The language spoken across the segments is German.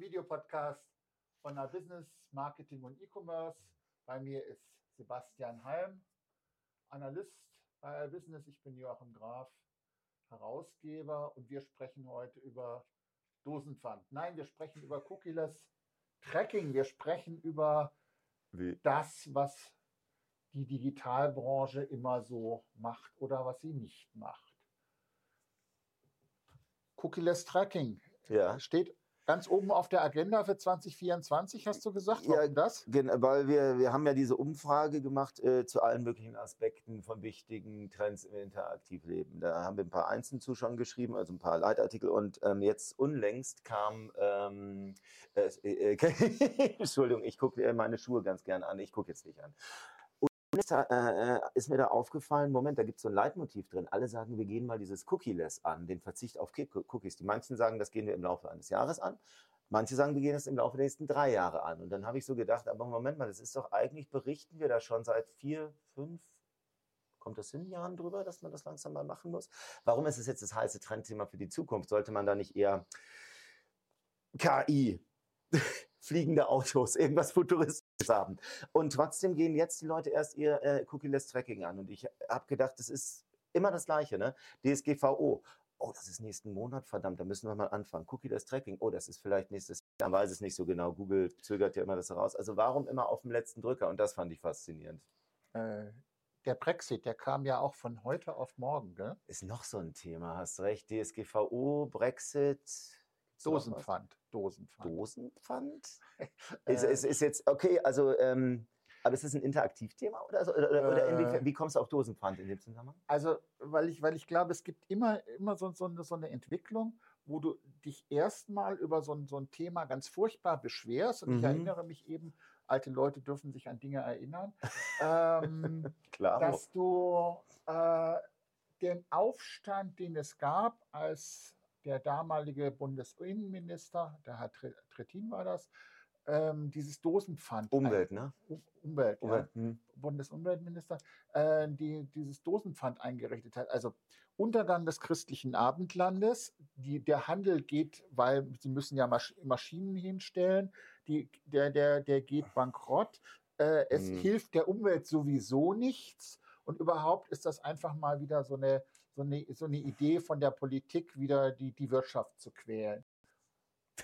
zum Videopodcast von der Business, Marketing und E-Commerce. Bei mir ist Sebastian Halm, Analyst bei Business. Ich bin Joachim Graf, Herausgeber und wir sprechen heute über Dosenpfand. Nein, wir sprechen über Cookieless Tracking. Wir sprechen über Wie? das, was die Digitalbranche immer so macht oder was sie nicht macht. Cookieless Tracking ja. steht ganz oben auf der Agenda für 2024, hast du gesagt? Warum ja, das? Weil wir, wir haben ja diese Umfrage gemacht äh, zu allen möglichen Aspekten von wichtigen Trends im Interaktivleben. Da haben wir ein paar Einzelne zu schon geschrieben, also ein paar Leitartikel. Und ähm, jetzt unlängst kam, ähm, äh, äh, Entschuldigung, ich gucke meine Schuhe ganz gern an. Ich gucke jetzt nicht an ist, äh, äh, ist mir da aufgefallen, Moment, da gibt es so ein Leitmotiv drin. Alle sagen, wir gehen mal dieses Cookie-less an, den Verzicht auf Cookies. Die manchen sagen, das gehen wir im Laufe eines Jahres an. Manche sagen, wir gehen das im Laufe der nächsten drei Jahre an. Und dann habe ich so gedacht, aber Moment mal, das ist doch eigentlich, berichten wir da schon seit vier, fünf, kommt das in Jahren drüber, dass man das langsam mal machen muss? Warum ist es jetzt das heiße Trendthema für die Zukunft? Sollte man da nicht eher KI, fliegende Autos, irgendwas Futuristisches haben. Und trotzdem gehen jetzt die Leute erst ihr äh, Cookie-less Tracking an. Und ich habe gedacht, das ist immer das Gleiche, ne? DSGVO. Oh, das ist nächsten Monat, verdammt, da müssen wir mal anfangen. Cookie-less Tracking. Oh, das ist vielleicht nächstes Jahr, man weiß es nicht so genau. Google zögert ja immer das heraus. Also warum immer auf dem letzten Drücker? Und das fand ich faszinierend. Äh, der Brexit, der kam ja auch von heute auf morgen, gell? Ist noch so ein Thema, hast recht. DSGVO, Brexit. Dosenpfand. Dosenpfand. Dosenpfand? ist, ist, ist jetzt, okay, also, ähm, aber ist das ein Interaktivthema oder, so, oder, oder äh, wie kommst du auf Dosenpfand in dem Zusammenhang? Also, weil ich, weil ich glaube, es gibt immer, immer so, so, eine, so eine Entwicklung, wo du dich erstmal über so ein, so ein Thema ganz furchtbar beschwerst. Und mhm. ich erinnere mich eben, alte Leute dürfen sich an Dinge erinnern, ähm, Klar. dass du äh, den Aufstand, den es gab, als der damalige Bundesinnenminister, der Herr Trittin war das, ähm, dieses Dosenpfand. Umwelt, ne? Umwelt, Umwelt ja. Hm. Bundesumweltminister, äh, die dieses Dosenpfand eingerichtet hat. Also Untergang des christlichen Abendlandes. Die, der Handel geht, weil sie müssen ja Masch Maschinen hinstellen, die, der, der, der geht bankrott. Äh, es hm. hilft der Umwelt sowieso nichts. Und überhaupt ist das einfach mal wieder so eine, so eine, so eine Idee von der Politik, wieder die, die Wirtschaft zu quälen.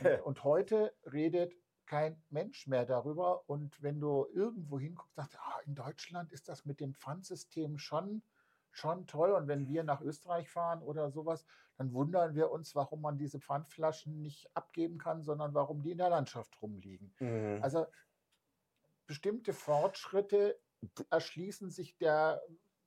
Und, und heute redet kein Mensch mehr darüber. Und wenn du irgendwo hinguckst, sagst du, ah, in Deutschland ist das mit dem Pfandsystem schon, schon toll. Und wenn wir nach Österreich fahren oder sowas, dann wundern wir uns, warum man diese Pfandflaschen nicht abgeben kann, sondern warum die in der Landschaft rumliegen. Mhm. Also bestimmte Fortschritte erschließen sich der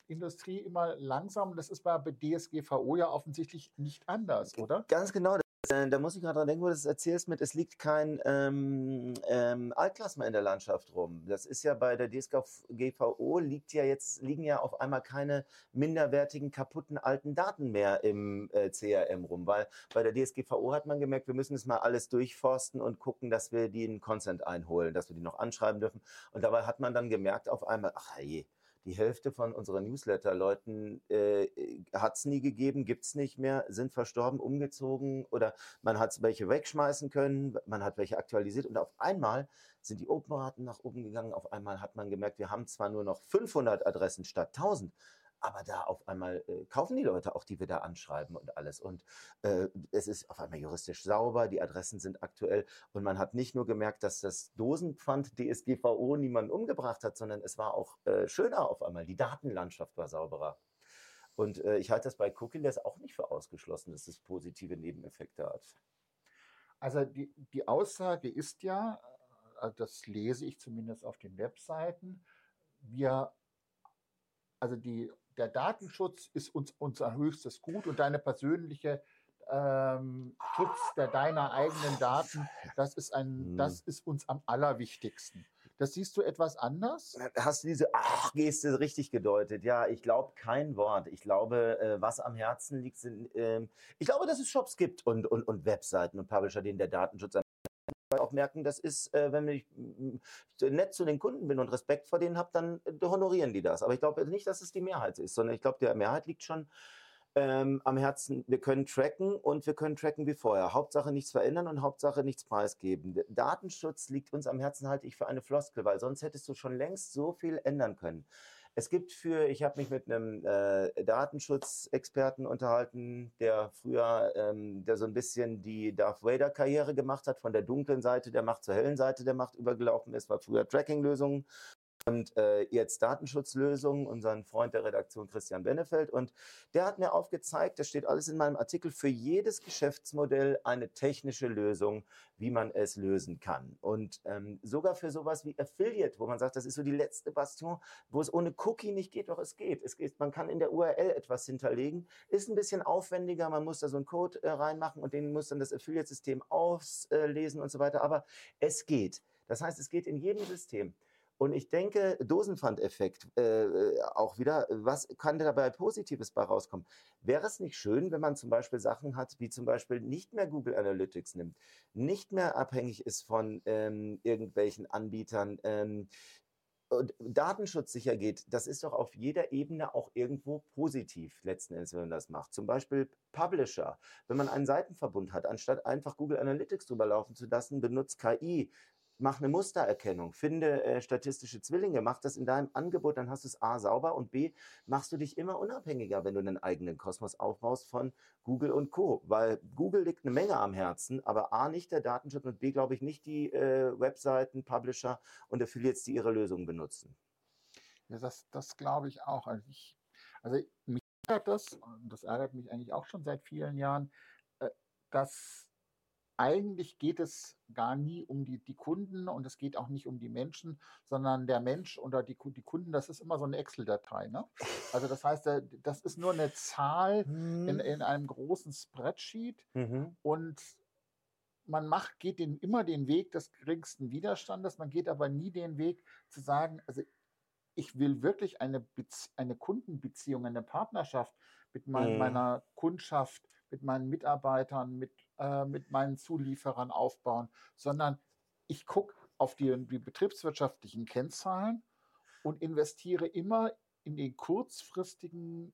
Industrie immer langsam. Das ist bei DSGVO ja offensichtlich nicht anders, oder? Ganz genau. Äh, da muss ich gerade dran denken, wo du das erzählst mit, es liegt kein ähm, ähm, Altglas mehr in der Landschaft rum. Das ist ja bei der DSGVO liegt ja jetzt, liegen ja auf einmal keine minderwertigen, kaputten alten Daten mehr im äh, CRM rum, weil bei der DSGVO hat man gemerkt, wir müssen es mal alles durchforsten und gucken, dass wir die in Consent einholen, dass wir die noch anschreiben dürfen. Und dabei hat man dann gemerkt auf einmal, ach je, die Hälfte von unseren Newsletter-Leuten äh, hat es nie gegeben, gibt es nicht mehr, sind verstorben, umgezogen oder man hat welche wegschmeißen können, man hat welche aktualisiert und auf einmal sind die Open-Raten nach oben gegangen. Auf einmal hat man gemerkt, wir haben zwar nur noch 500 Adressen statt 1000, aber da auf einmal äh, kaufen die Leute auch, die wir da anschreiben und alles. Und äh, es ist auf einmal juristisch sauber, die Adressen sind aktuell. Und man hat nicht nur gemerkt, dass das Dosenpfand DSGVO niemanden umgebracht hat, sondern es war auch äh, schöner auf einmal. Die Datenlandschaft war sauberer. Und äh, ich halte das bei Cookie auch nicht für ausgeschlossen, dass es positive Nebeneffekte hat. Also die, die Aussage ist ja, äh, das lese ich zumindest auf den Webseiten, wir, also die der Datenschutz ist uns unser höchstes Gut und deine persönliche ähm, Schutz der deiner eigenen Daten, das ist ein, hm. das ist uns am allerwichtigsten. Das siehst du etwas anders? Hast du diese Ach-Geste richtig gedeutet? Ja, ich glaube kein Wort. Ich glaube, äh, was am Herzen liegt, sind, äh, ich glaube, dass es Shops gibt und, und, und Webseiten und Publisher, denen der Datenschutz am auch merken, das ist, äh, wenn ich nett zu den Kunden bin und Respekt vor denen habe, dann äh, honorieren die das. Aber ich glaube nicht, dass es die Mehrheit ist, sondern ich glaube, der Mehrheit liegt schon ähm, am Herzen. Wir können tracken und wir können tracken wie vorher. Hauptsache nichts verändern und Hauptsache nichts preisgeben. Datenschutz liegt uns am Herzen, halte ich für eine Floskel, weil sonst hättest du schon längst so viel ändern können. Es gibt für, ich habe mich mit einem äh, Datenschutzexperten unterhalten, der früher, ähm, der so ein bisschen die Darth Vader-Karriere gemacht hat, von der dunklen Seite der Macht zur hellen Seite der Macht übergelaufen ist, war früher Tracking-Lösungen und äh, jetzt Datenschutzlösungen, unseren Freund der Redaktion Christian Benefeld. Und der hat mir aufgezeigt, das steht alles in meinem Artikel, für jedes Geschäftsmodell eine technische Lösung, wie man es lösen kann. Und ähm, sogar für sowas wie Affiliate, wo man sagt, das ist so die letzte Bastion, wo es ohne Cookie nicht geht, doch es geht. Es geht, man kann in der URL etwas hinterlegen, ist ein bisschen aufwendiger, man muss da so einen Code äh, reinmachen und den muss dann das Affiliate-System auslesen und so weiter. Aber es geht. Das heißt, es geht in jedem System. Und ich denke, Dosenpfandeffekt äh, äh, auch wieder, was kann dabei Positives bei rauskommen? Wäre es nicht schön, wenn man zum Beispiel Sachen hat, wie zum Beispiel nicht mehr Google Analytics nimmt, nicht mehr abhängig ist von ähm, irgendwelchen Anbietern, ähm, und datenschutzsicher geht, das ist doch auf jeder Ebene auch irgendwo positiv, letzten Endes, wenn man das macht. Zum Beispiel Publisher. Wenn man einen Seitenverbund hat, anstatt einfach Google Analytics drüber laufen zu lassen, benutzt KI mach eine Mustererkennung, finde äh, statistische Zwillinge, mach das in deinem Angebot, dann hast du es A sauber und B machst du dich immer unabhängiger, wenn du einen eigenen Kosmos aufbaust von Google und Co. Weil Google liegt eine Menge am Herzen, aber A nicht der Datenschutz und B glaube ich nicht die äh, Webseiten, Publisher und Affiliates, die ihre Lösungen benutzen. Ja, das, das glaube ich auch. Also, ich, also mich ärgert das, und das ärgert mich eigentlich auch schon seit vielen Jahren, äh, dass eigentlich geht es gar nie um die, die Kunden und es geht auch nicht um die Menschen, sondern der Mensch oder die, die Kunden, das ist immer so eine Excel-Datei. Ne? Also das heißt, das ist nur eine Zahl mhm. in, in einem großen Spreadsheet mhm. und man macht, geht den, immer den Weg des geringsten Widerstandes, man geht aber nie den Weg zu sagen, also ich will wirklich eine, Bezie eine Kundenbeziehung, eine Partnerschaft mit mein, mhm. meiner Kundschaft, mit meinen Mitarbeitern, mit äh, mit meinen Zulieferern aufbauen, sondern ich gucke auf die, die betriebswirtschaftlichen Kennzahlen und investiere immer in den kurzfristigen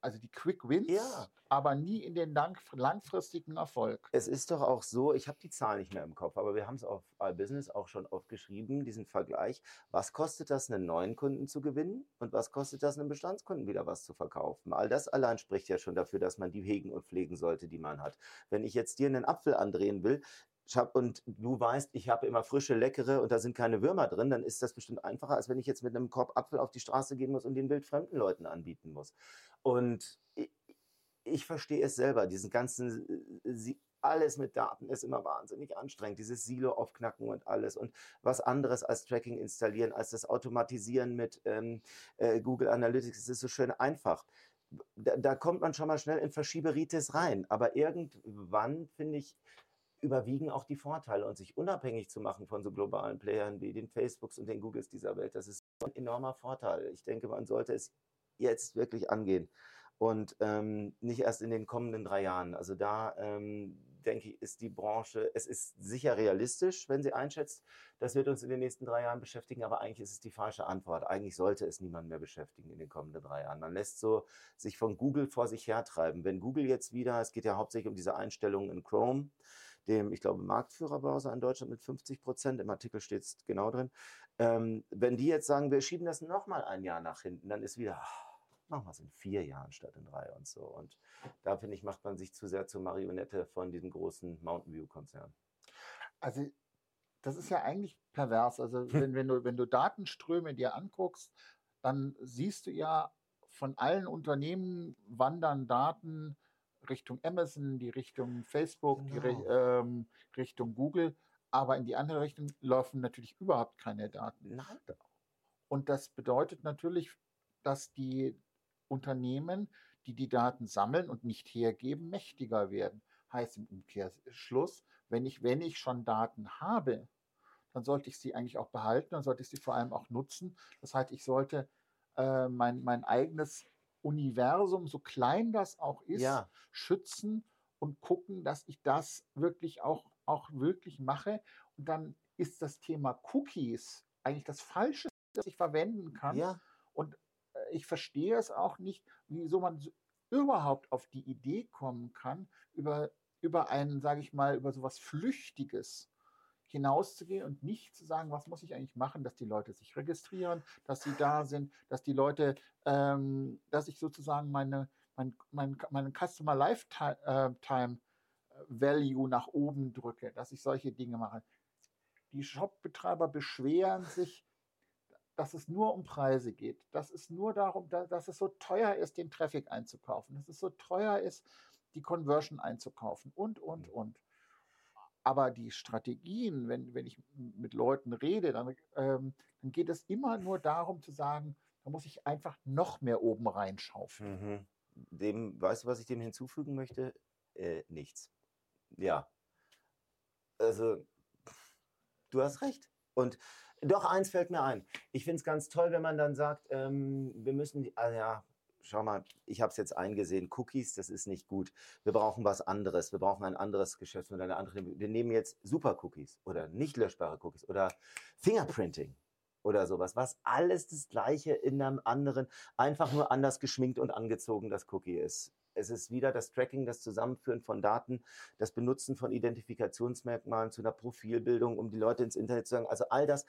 also die Quick Wins, ja. aber nie in den lang, langfristigen Erfolg. Es ist doch auch so, ich habe die Zahl nicht mehr im Kopf, aber wir haben es auf iBusiness auch schon oft geschrieben, diesen Vergleich. Was kostet das, einen neuen Kunden zu gewinnen und was kostet das, einem Bestandskunden wieder was zu verkaufen? All das allein spricht ja schon dafür, dass man die hegen und pflegen sollte, die man hat. Wenn ich jetzt dir einen Apfel andrehen will, und du weißt, ich habe immer frische, leckere und da sind keine Würmer drin, dann ist das bestimmt einfacher, als wenn ich jetzt mit einem Korb Apfel auf die Straße gehen muss und den wildfremden Leuten anbieten muss. Und ich, ich verstehe es selber, diesen ganzen, sie, alles mit Daten ist immer wahnsinnig anstrengend, dieses Silo aufknacken und alles und was anderes als Tracking installieren, als das Automatisieren mit ähm, äh, Google Analytics, es ist so schön einfach. Da, da, kommt man schon mal schnell in Verschieberitis rein, aber irgendwann, finde ich, überwiegen auch die Vorteile und sich unabhängig zu machen von so globalen Playern wie den Facebooks und den Googles dieser Welt. Das ist ein enormer Vorteil. Ich denke, man sollte es jetzt wirklich angehen und ähm, nicht erst in den kommenden drei Jahren. Also da ähm, denke ich, ist die Branche, es ist sicher realistisch, wenn sie einschätzt, das wird uns in den nächsten drei Jahren beschäftigen, aber eigentlich ist es die falsche Antwort. Eigentlich sollte es niemand mehr beschäftigen in den kommenden drei Jahren. Man lässt so sich von Google vor sich hertreiben. Wenn Google jetzt wieder, es geht ja hauptsächlich um diese Einstellungen in Chrome, dem, ich glaube, Marktführerbrowser in Deutschland mit 50 Prozent. Im Artikel steht es genau drin. Ähm, wenn die jetzt sagen, wir schieben das nochmal ein Jahr nach hinten, dann ist wieder, machen wir es in vier Jahren statt in drei und so. Und da finde ich, macht man sich zu sehr zur Marionette von diesem großen Mountain View-Konzern. Also das ist ja eigentlich pervers. Also wenn, wenn, du, wenn du Datenströme dir anguckst, dann siehst du ja von allen Unternehmen wandern Daten Richtung Amazon, die Richtung Facebook, genau. die ähm, Richtung Google. Aber in die andere Richtung laufen natürlich überhaupt keine Daten. Nein. Und das bedeutet natürlich, dass die Unternehmen, die die Daten sammeln und nicht hergeben, mächtiger werden. Heißt im Umkehrschluss, wenn ich, wenn ich schon Daten habe, dann sollte ich sie eigentlich auch behalten, dann sollte ich sie vor allem auch nutzen. Das heißt, ich sollte äh, mein, mein eigenes Universum, so klein das auch ist, ja. schützen und gucken, dass ich das wirklich auch, auch wirklich mache. Und dann ist das Thema Cookies eigentlich das Falsche, das ich verwenden kann. Ja. Und ich verstehe es auch nicht, wieso man überhaupt auf die Idee kommen kann, über, über einen, sage ich mal, über sowas Flüchtiges hinauszugehen und nicht zu sagen, was muss ich eigentlich machen, dass die Leute sich registrieren, dass sie da sind, dass die Leute, ähm, dass ich sozusagen meine, mein, mein, meinen Customer Lifetime äh, Value nach oben drücke, dass ich solche Dinge mache. Die Shopbetreiber beschweren sich, dass es nur um Preise geht, dass es nur darum, dass es so teuer ist, den Traffic einzukaufen, dass es so teuer ist, die Conversion einzukaufen und, und, mhm. und. Aber die Strategien, wenn, wenn ich mit Leuten rede, dann, ähm, dann geht es immer nur darum zu sagen, da muss ich einfach noch mehr oben reinschaufeln. Mhm. Dem, weißt du, was ich dem hinzufügen möchte? Äh, nichts. Ja. Also, du hast recht. Und doch, eins fällt mir ein. Ich finde es ganz toll, wenn man dann sagt, ähm, wir müssen, also ja, schau mal, ich habe es jetzt eingesehen, Cookies, das ist nicht gut. Wir brauchen was anderes. Wir brauchen ein anderes Geschäftsmodell, eine andere. Wir nehmen jetzt Super-Cookies oder nicht löschbare Cookies oder Fingerprinting oder sowas, was alles das gleiche in einem anderen, einfach nur anders geschminkt und angezogen das Cookie ist. Es ist wieder das Tracking, das Zusammenführen von Daten, das Benutzen von Identifikationsmerkmalen zu einer Profilbildung, um die Leute ins Internet zu sagen. Also all das.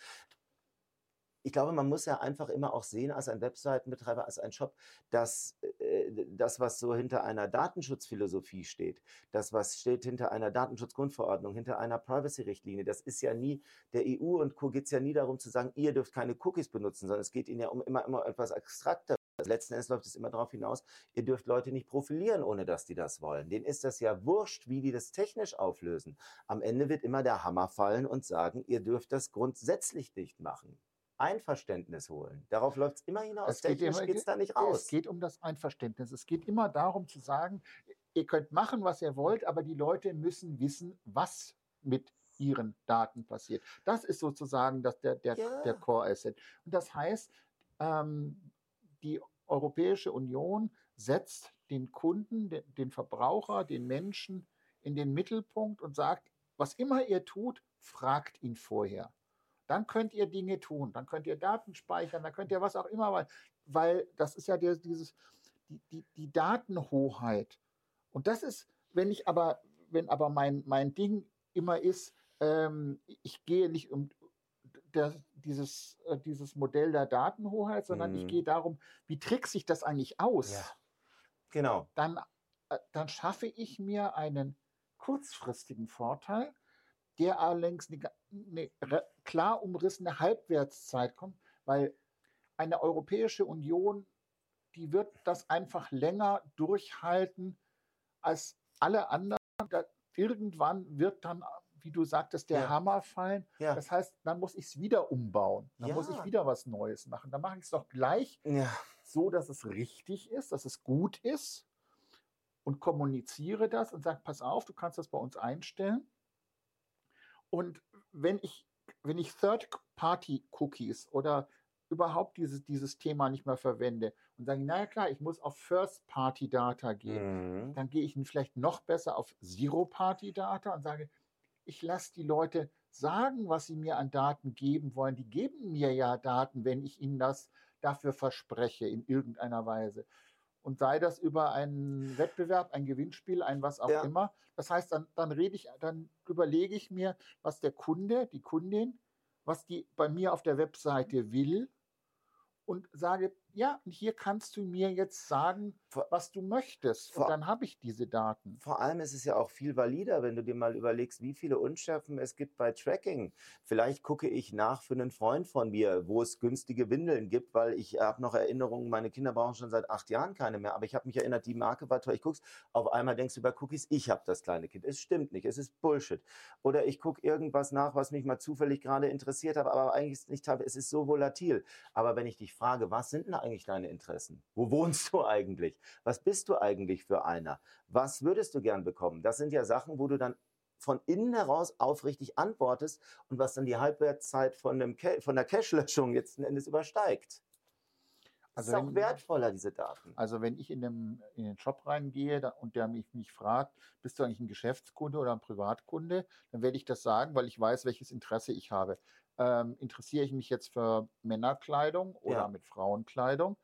Ich glaube, man muss ja einfach immer auch sehen, als ein Webseitenbetreiber, als ein Shop, dass äh, das, was so hinter einer Datenschutzphilosophie steht, das, was steht hinter einer Datenschutzgrundverordnung, hinter einer Privacy-Richtlinie, das ist ja nie, der EU und Co. geht es ja nie darum zu sagen, ihr dürft keine Cookies benutzen, sondern es geht ihnen ja um immer, immer etwas abstrakter letzten Endes läuft es immer darauf hinaus, ihr dürft Leute nicht profilieren, ohne dass die das wollen. Denen ist das ja wurscht, wie die das technisch auflösen. Am Ende wird immer der Hammer fallen und sagen, ihr dürft das grundsätzlich nicht machen. Einverständnis holen. Darauf läuft es immer hinaus. Es geht Technisch geht es da nicht raus. Es geht um das Einverständnis. Es geht immer darum zu sagen, ihr könnt machen, was ihr wollt, aber die Leute müssen wissen, was mit ihren Daten passiert. Das ist sozusagen das, der, der, ja. der Core Asset. Und das heißt, ähm, die Europäische Union setzt den Kunden, den, Verbraucher, den Menschen in den Mittelpunkt und sagt, was immer ihr tut, fragt ihn vorher. Dann könnt ihr Dinge tun, dann könnt ihr Daten speichern, dann könnt ihr was auch immer, weil, weil das ist ja dieses, die, die, die Datenhoheit. Und das ist, wenn ich aber, wenn aber mein, mein Ding immer ist, ähm, ich gehe nicht um, der, dieses, äh, dieses Modell der Datenhoheit, sondern mhm. ich gehe darum, wie trickse ich das eigentlich aus? Ja. Genau. Dann, äh, dann schaffe ich mir einen kurzfristigen Vorteil, der allerdings eine, eine klar umrissene Halbwertszeit kommt, weil eine Europäische Union, die wird das einfach länger durchhalten als alle anderen. Da, irgendwann wird dann wie du sagtest, der ja. Hammer fallen. Ja. Das heißt, dann muss ich es wieder umbauen. Dann ja. muss ich wieder was Neues machen. Dann mache ich es doch gleich so, dass es richtig ist, dass es gut ist und kommuniziere das und sage, pass auf, du kannst das bei uns einstellen. Und wenn ich, wenn ich Third-Party-Cookies oder überhaupt dieses, dieses Thema nicht mehr verwende und sage, naja klar, ich muss auf First-Party-Data gehen, mhm. dann gehe ich vielleicht noch besser auf Zero-Party-Data und sage, ich lasse die Leute sagen, was sie mir an Daten geben wollen. Die geben mir ja Daten, wenn ich ihnen das dafür verspreche, in irgendeiner Weise. Und sei das über einen Wettbewerb, ein Gewinnspiel, ein was auch ja. immer. Das heißt, dann, dann rede ich, dann überlege ich mir, was der Kunde, die Kundin, was die bei mir auf der Webseite will und sage, ja, hier kannst du mir jetzt sagen, was du möchtest. Vor, und dann habe ich diese Daten. Vor allem ist es ja auch viel valider, wenn du dir mal überlegst, wie viele Unschärfen es gibt bei Tracking. Vielleicht gucke ich nach für einen Freund von mir, wo es günstige Windeln gibt, weil ich habe noch Erinnerungen, meine Kinder brauchen schon seit acht Jahren keine mehr. Aber ich habe mich erinnert, die Marke war toll. Ich guck's, auf einmal denkst du über Cookies, ich habe das kleine Kind. Es stimmt nicht, es ist Bullshit. Oder ich gucke irgendwas nach, was mich mal zufällig gerade interessiert hat, aber eigentlich ist es nicht, es ist so volatil. Aber wenn ich dich frage, was sind denn eigentlich deine Interessen? Wo wohnst du eigentlich? Was bist du eigentlich für einer? Was würdest du gern bekommen? Das sind ja Sachen, wo du dann von innen heraus aufrichtig antwortest und was dann die Halbwertszeit von, einem von der Cache-Löschung letzten Endes übersteigt. Also das ist auch wertvoller, diese Daten. Also wenn ich in, dem, in den Shop reingehe und der mich, mich fragt, bist du eigentlich ein Geschäftskunde oder ein Privatkunde, dann werde ich das sagen, weil ich weiß, welches Interesse ich habe ähm, interessiere ich mich jetzt für Männerkleidung oder ja. mit Frauenkleidung.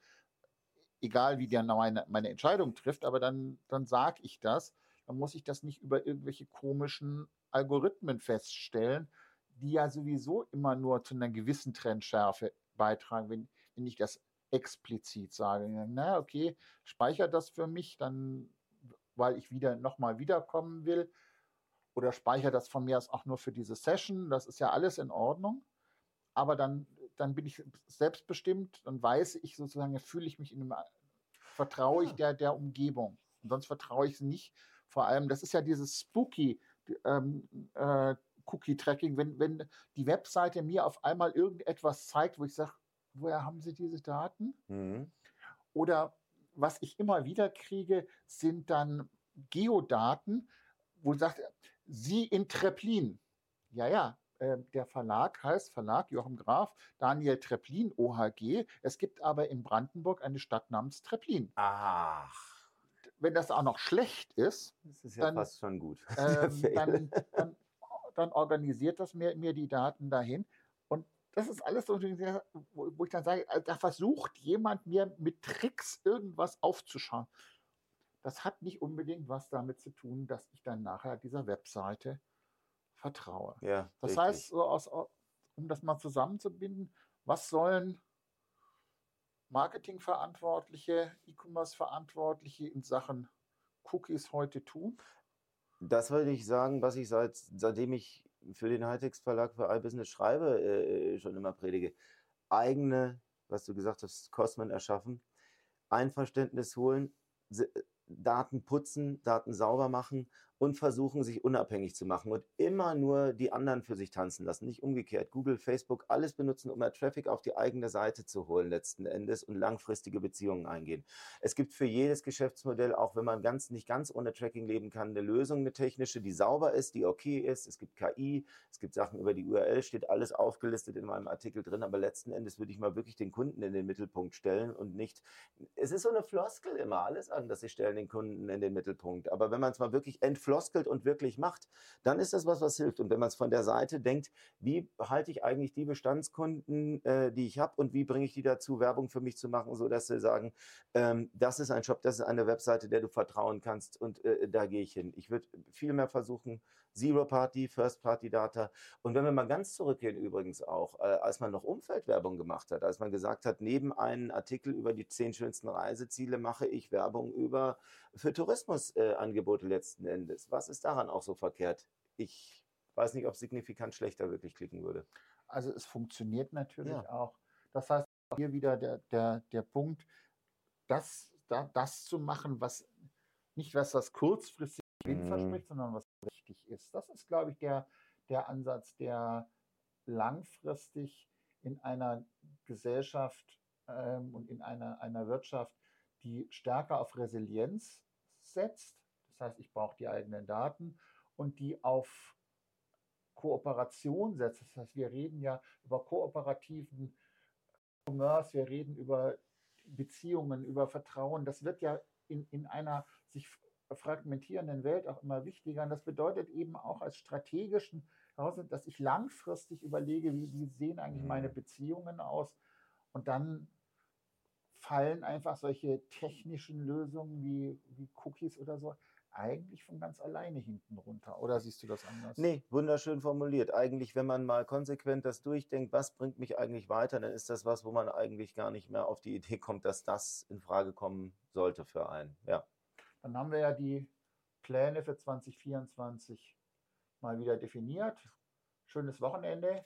egal wie der meine, meine Entscheidung trifft, aber dann, dann sage ich das. Dann muss ich das nicht über irgendwelche komischen Algorithmen feststellen, die ja sowieso immer nur zu einer gewissen Trendschärfe beitragen, wenn, wenn ich das explizit sage. Na, okay, speichert das für mich, dann, weil ich wieder nochmal wiederkommen will. Oder speichert das von mir aus auch nur für diese Session. Das ist ja alles in Ordnung. Aber dann, dann bin ich selbstbestimmt, dann weiß ich sozusagen, fühle ich mich in einem, vertraue ich der, der Umgebung. Und sonst vertraue ich es nicht. Vor allem, das ist ja dieses spooky ähm, äh, Cookie-Tracking, wenn, wenn die Webseite mir auf einmal irgendetwas zeigt, wo ich sage, woher haben Sie diese Daten? Mhm. Oder was ich immer wieder kriege, sind dann Geodaten, wo sagt, Sie in Treplin. Ja, ja, äh, der Verlag heißt Verlag Joachim Graf, Daniel Treplin, OHG. Es gibt aber in Brandenburg eine Stadt namens Treplin. Ach. Wenn das auch noch schlecht ist, das ist ja dann, fast schon gut. Ähm, dann, dann, dann, organisiert das mir, mir die Daten dahin das ist alles so, wo ich dann sage, da versucht jemand mir mit Tricks irgendwas aufzuschauen. Das hat nicht unbedingt was damit zu tun, dass ich dann nachher dieser Webseite vertraue. Ja, das richtig. heißt, so aus, um das mal zusammenzubinden, was sollen Marketingverantwortliche, E-Commerce-Verantwortliche in Sachen Cookies heute tun? Das würde ich sagen, was ich seit, seitdem ich für den Hightext Verlag für iBusiness schreibe, äh, schon immer predige. Eigene, was du gesagt hast, Kosmen erschaffen, Einverständnis holen, Daten putzen, Daten sauber machen und versuchen, sich unabhängig zu machen und immer nur die anderen für sich tanzen lassen, nicht umgekehrt. Google, Facebook, alles benutzen, um mehr Traffic auf die eigene Seite zu holen letzten Endes und langfristige Beziehungen eingehen. Es gibt für jedes Geschäftsmodell, auch wenn man ganz, nicht ganz ohne Tracking leben kann, eine Lösung, eine technische, die sauber ist, die okay ist. Es gibt KI, es gibt Sachen über die URL, steht alles aufgelistet in meinem Artikel drin, aber letzten Endes würde ich mal wirklich den Kunden in den Mittelpunkt stellen und nicht, es ist so eine Floskel immer, alles anders, sie stellen den Kunden in den Mittelpunkt. Aber wenn man es mal wirklich entflossen floskelt und wirklich macht, dann ist das was, was hilft. Und wenn man es von der Seite denkt, wie halte ich eigentlich die Bestandskunden, äh, die ich habe und wie bringe ich die dazu, Werbung für mich zu machen, sodass sie sagen, ähm, das ist ein Shop, das ist eine Webseite, der du vertrauen kannst und äh, da gehe ich hin. Ich würde viel mehr versuchen, Zero Party, First Party Data. Und wenn wir mal ganz zurückgehen übrigens auch, äh, als man noch Umfeldwerbung gemacht hat, als man gesagt hat, neben einem Artikel über die zehn schönsten Reiseziele mache ich Werbung über für Tourismusangebote letzten Endes ist. Was ist daran auch so verkehrt? Ich weiß nicht, ob es signifikant schlechter wirklich klicken würde. Also es funktioniert natürlich ja. auch. Das heißt, hier wieder der, der, der Punkt, das, da, das zu machen, was nicht was das kurzfristig Gewinn mhm. verspricht, sondern was richtig ist. Das ist, glaube ich, der, der Ansatz, der langfristig in einer Gesellschaft ähm, und in einer, einer Wirtschaft, die stärker auf Resilienz setzt, das heißt, ich brauche die eigenen Daten und die auf Kooperation setzt. Das heißt, wir reden ja über kooperativen Commerce, wir reden über Beziehungen, über Vertrauen. Das wird ja in, in einer sich fragmentierenden Welt auch immer wichtiger. Und das bedeutet eben auch als strategischen, dass ich langfristig überlege, wie, wie sehen eigentlich meine mhm. Beziehungen aus. Und dann fallen einfach solche technischen Lösungen wie, wie Cookies oder so eigentlich von ganz alleine hinten runter. Oder siehst du das anders? Nee, wunderschön formuliert. Eigentlich, wenn man mal konsequent das durchdenkt, was bringt mich eigentlich weiter, dann ist das was, wo man eigentlich gar nicht mehr auf die Idee kommt, dass das in Frage kommen sollte für einen. Ja. Dann haben wir ja die Pläne für 2024 mal wieder definiert. Schönes Wochenende.